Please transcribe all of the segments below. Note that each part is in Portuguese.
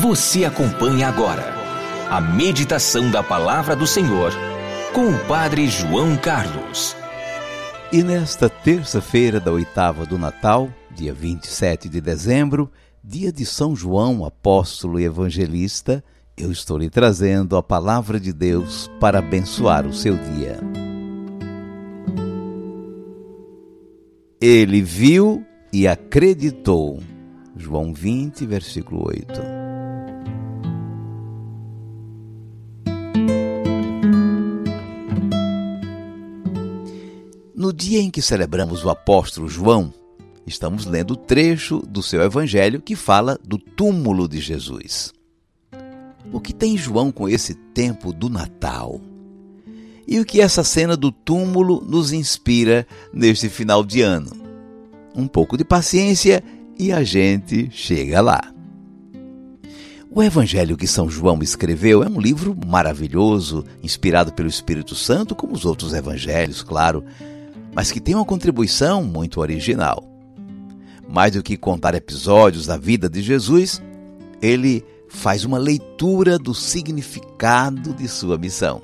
Você acompanha agora a meditação da palavra do Senhor com o Padre João Carlos. E nesta terça-feira da oitava do Natal, dia 27 de dezembro, dia de São João, apóstolo e evangelista, eu estou lhe trazendo a palavra de Deus para abençoar o seu dia. Ele viu e acreditou. João 20, versículo 8. No dia em que celebramos o apóstolo João, estamos lendo o trecho do seu evangelho que fala do túmulo de Jesus. O que tem João com esse tempo do Natal? E o que essa cena do túmulo nos inspira neste final de ano? Um pouco de paciência e a gente chega lá. O Evangelho que São João escreveu é um livro maravilhoso, inspirado pelo Espírito Santo, como os outros evangelhos, claro, mas que tem uma contribuição muito original. Mais do que contar episódios da vida de Jesus, ele faz uma leitura do significado de sua missão.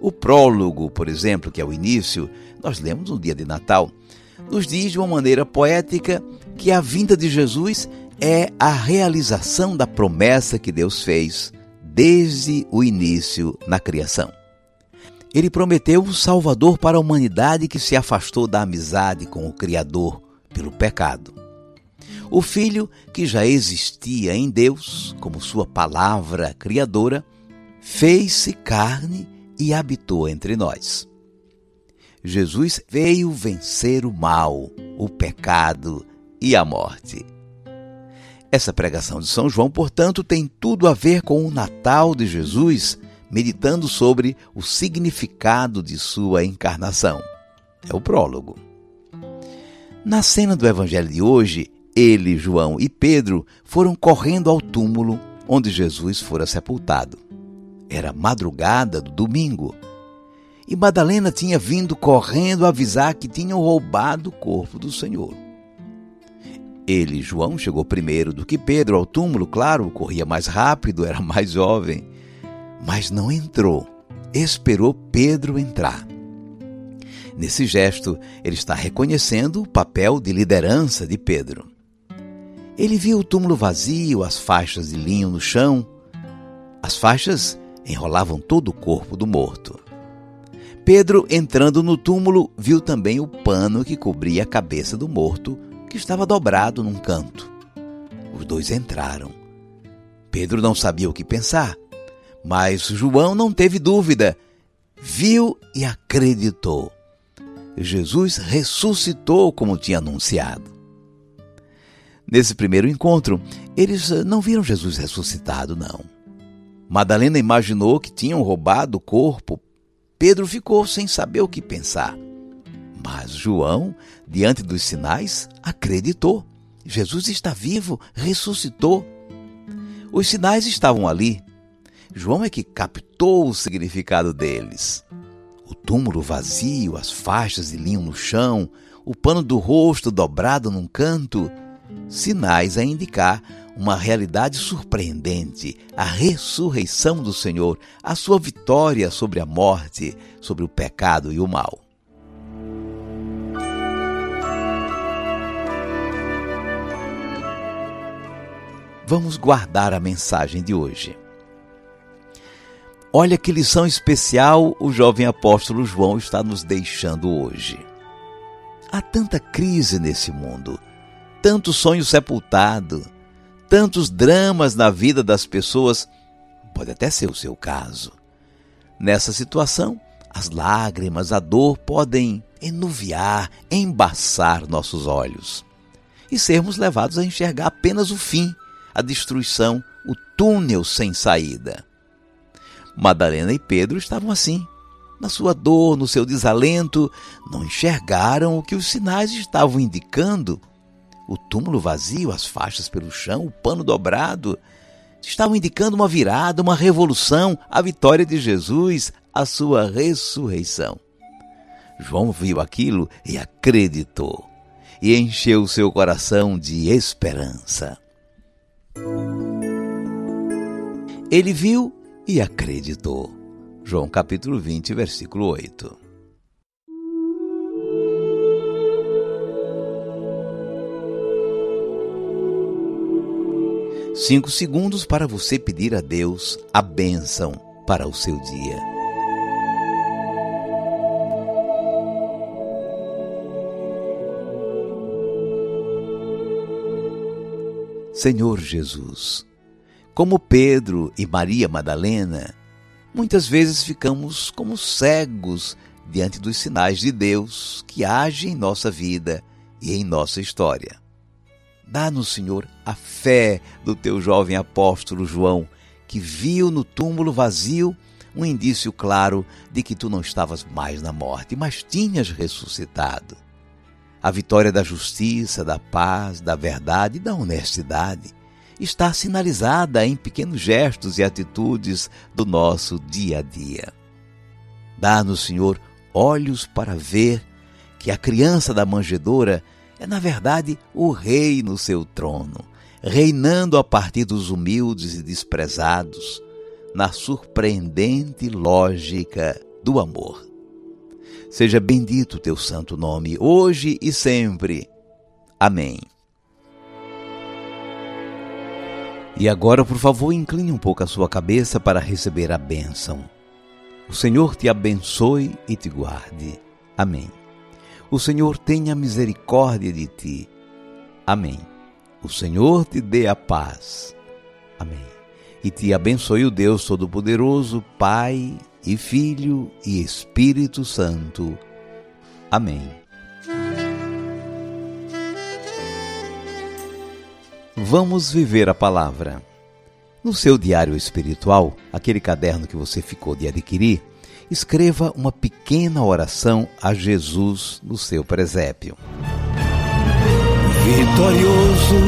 O prólogo, por exemplo, que é o início, nós lemos no dia de Natal, nos diz de uma maneira poética que a vinda de Jesus é a realização da promessa que Deus fez desde o início na criação. Ele prometeu o Salvador para a humanidade que se afastou da amizade com o Criador pelo pecado. O Filho, que já existia em Deus, como sua palavra criadora, fez-se carne e habitou entre nós. Jesus veio vencer o mal, o pecado e a morte. Essa pregação de São João, portanto, tem tudo a ver com o Natal de Jesus meditando sobre o significado de sua encarnação. É o prólogo. Na cena do evangelho de hoje, ele, João e Pedro foram correndo ao túmulo onde Jesus fora sepultado. Era madrugada do domingo. E Madalena tinha vindo correndo avisar que tinham roubado o corpo do Senhor. Ele, João, chegou primeiro do que Pedro ao túmulo, claro, corria mais rápido, era mais jovem mas não entrou. Esperou Pedro entrar. Nesse gesto, ele está reconhecendo o papel de liderança de Pedro. Ele viu o túmulo vazio, as faixas de linho no chão. As faixas enrolavam todo o corpo do morto. Pedro, entrando no túmulo, viu também o pano que cobria a cabeça do morto, que estava dobrado num canto. Os dois entraram. Pedro não sabia o que pensar. Mas João não teve dúvida, viu e acreditou. Jesus ressuscitou como tinha anunciado. Nesse primeiro encontro, eles não viram Jesus ressuscitado, não. Madalena imaginou que tinham roubado o corpo. Pedro ficou sem saber o que pensar. Mas João, diante dos sinais, acreditou. Jesus está vivo, ressuscitou. Os sinais estavam ali, João é que captou o significado deles. O túmulo vazio, as faixas de linho no chão, o pano do rosto dobrado num canto, sinais a indicar uma realidade surpreendente, a ressurreição do Senhor, a sua vitória sobre a morte, sobre o pecado e o mal. Vamos guardar a mensagem de hoje. Olha que lição especial o jovem apóstolo João está nos deixando hoje. Há tanta crise nesse mundo, tanto sonho sepultado, tantos dramas na vida das pessoas, pode até ser o seu caso. Nessa situação, as lágrimas, a dor podem enuviar, embaçar nossos olhos. e sermos levados a enxergar apenas o fim, a destruição, o túnel sem saída. Madalena e Pedro estavam assim. Na sua dor, no seu desalento, não enxergaram o que os sinais estavam indicando. O túmulo vazio, as faixas pelo chão, o pano dobrado, estavam indicando uma virada, uma revolução, a vitória de Jesus, a sua ressurreição. João viu aquilo e acreditou, e encheu seu coração de esperança. Ele viu e acreditou. João capítulo 20, versículo 8. Cinco segundos para você pedir a Deus a bênção para o seu dia. Senhor Jesus, como Pedro e Maria Madalena, muitas vezes ficamos como cegos diante dos sinais de Deus que age em nossa vida e em nossa história. Dá-nos, Senhor, a fé do teu jovem apóstolo João, que viu no túmulo vazio um indício claro de que tu não estavas mais na morte, mas tinhas ressuscitado. A vitória da justiça, da paz, da verdade e da honestidade está sinalizada em pequenos gestos e atitudes do nosso dia a dia. Dá-nos, Senhor, olhos para ver que a criança da manjedoura é, na verdade, o rei no seu trono, reinando a partir dos humildes e desprezados, na surpreendente lógica do amor. Seja bendito o teu santo nome, hoje e sempre. Amém. E agora, por favor, incline um pouco a sua cabeça para receber a bênção. O Senhor te abençoe e te guarde. Amém. O Senhor tenha misericórdia de ti. Amém. O Senhor te dê a paz. Amém. E te abençoe o Deus Todo-Poderoso, Pai e Filho e Espírito Santo. Amém. Vamos viver a palavra. No seu diário espiritual, aquele caderno que você ficou de adquirir, escreva uma pequena oração a Jesus no seu presépio. Vitorioso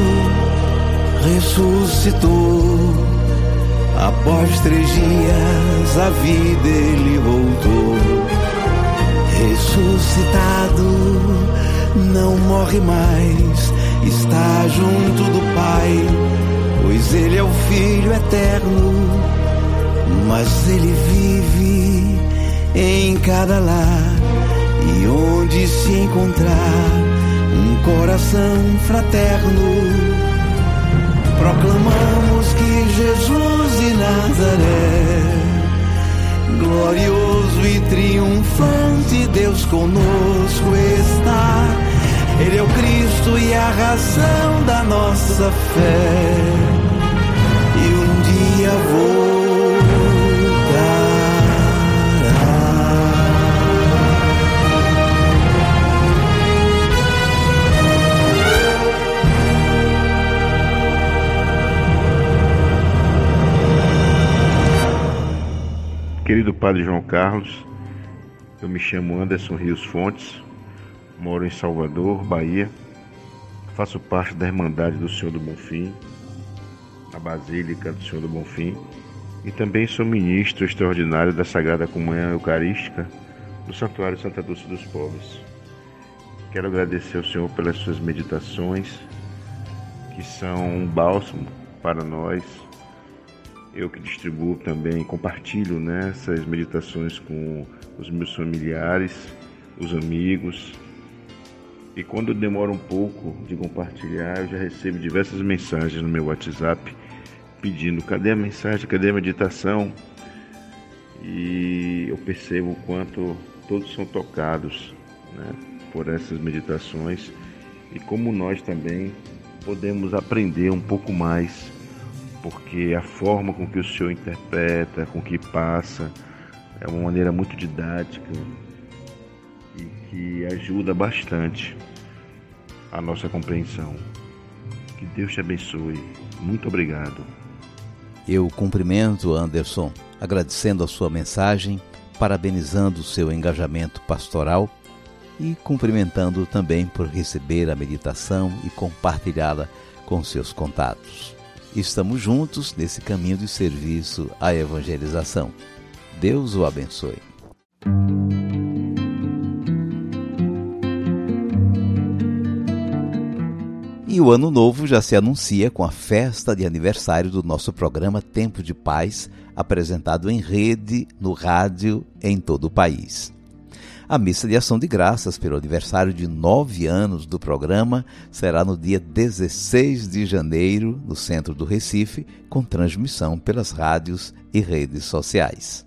ressuscitou, após três dias a vida ele voltou. Ressuscitado, não morre mais está junto do Pai, pois Ele é o Filho eterno, mas Ele vive em cada lar e onde se encontrar um coração fraterno. Proclamamos que Jesus de Nazaré, glorioso e triunfante, Deus conosco está ele é o Cristo e a razão da nossa fé. E um dia voltará. Querido Padre João Carlos, eu me chamo Anderson Rios Fontes, Moro em Salvador, Bahia. Faço parte da Irmandade do Senhor do Bonfim, a Basílica do Senhor do Bonfim, e também sou ministro extraordinário da Sagrada Comunhão Eucarística do Santuário Santa Dulce dos Pobres. Quero agradecer ao Senhor pelas suas meditações, que são um bálsamo para nós. Eu que distribuo também, compartilho né, essas meditações com os meus familiares, os amigos, e quando demora um pouco de compartilhar, eu já recebo diversas mensagens no meu WhatsApp pedindo cadê a mensagem, cadê a meditação? E eu percebo o quanto todos são tocados né, por essas meditações. E como nós também podemos aprender um pouco mais, porque a forma com que o Senhor interpreta, com que passa, é uma maneira muito didática, e que ajuda bastante a nossa compreensão. Que Deus te abençoe. Muito obrigado. Eu cumprimento Anderson, agradecendo a sua mensagem, parabenizando o seu engajamento pastoral e cumprimentando também por receber a meditação e compartilhá-la com seus contatos. Estamos juntos nesse caminho de serviço à evangelização. Deus o abençoe. O ano novo já se anuncia com a festa de aniversário do nosso programa Tempo de Paz, apresentado em rede, no rádio, em todo o país. A missa de ação de graças pelo aniversário de nove anos do programa será no dia 16 de janeiro, no centro do Recife, com transmissão pelas rádios e redes sociais.